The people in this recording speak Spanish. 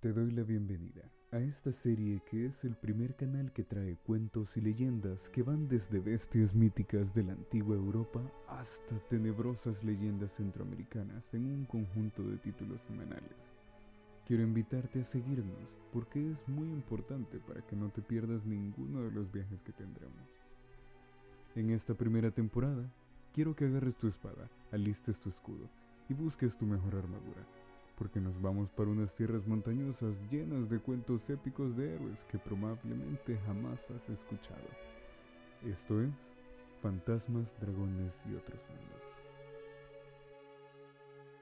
Te doy la bienvenida a esta serie que es el primer canal que trae cuentos y leyendas que van desde bestias míticas de la antigua Europa hasta tenebrosas leyendas centroamericanas en un conjunto de títulos semanales. Quiero invitarte a seguirnos porque es muy importante para que no te pierdas ninguno de los viajes que tendremos. En esta primera temporada, quiero que agarres tu espada, alistes tu escudo y busques tu mejor armadura porque nos vamos para unas tierras montañosas llenas de cuentos épicos de héroes que probablemente jamás has escuchado. Esto es Fantasmas, Dragones y otros mundos.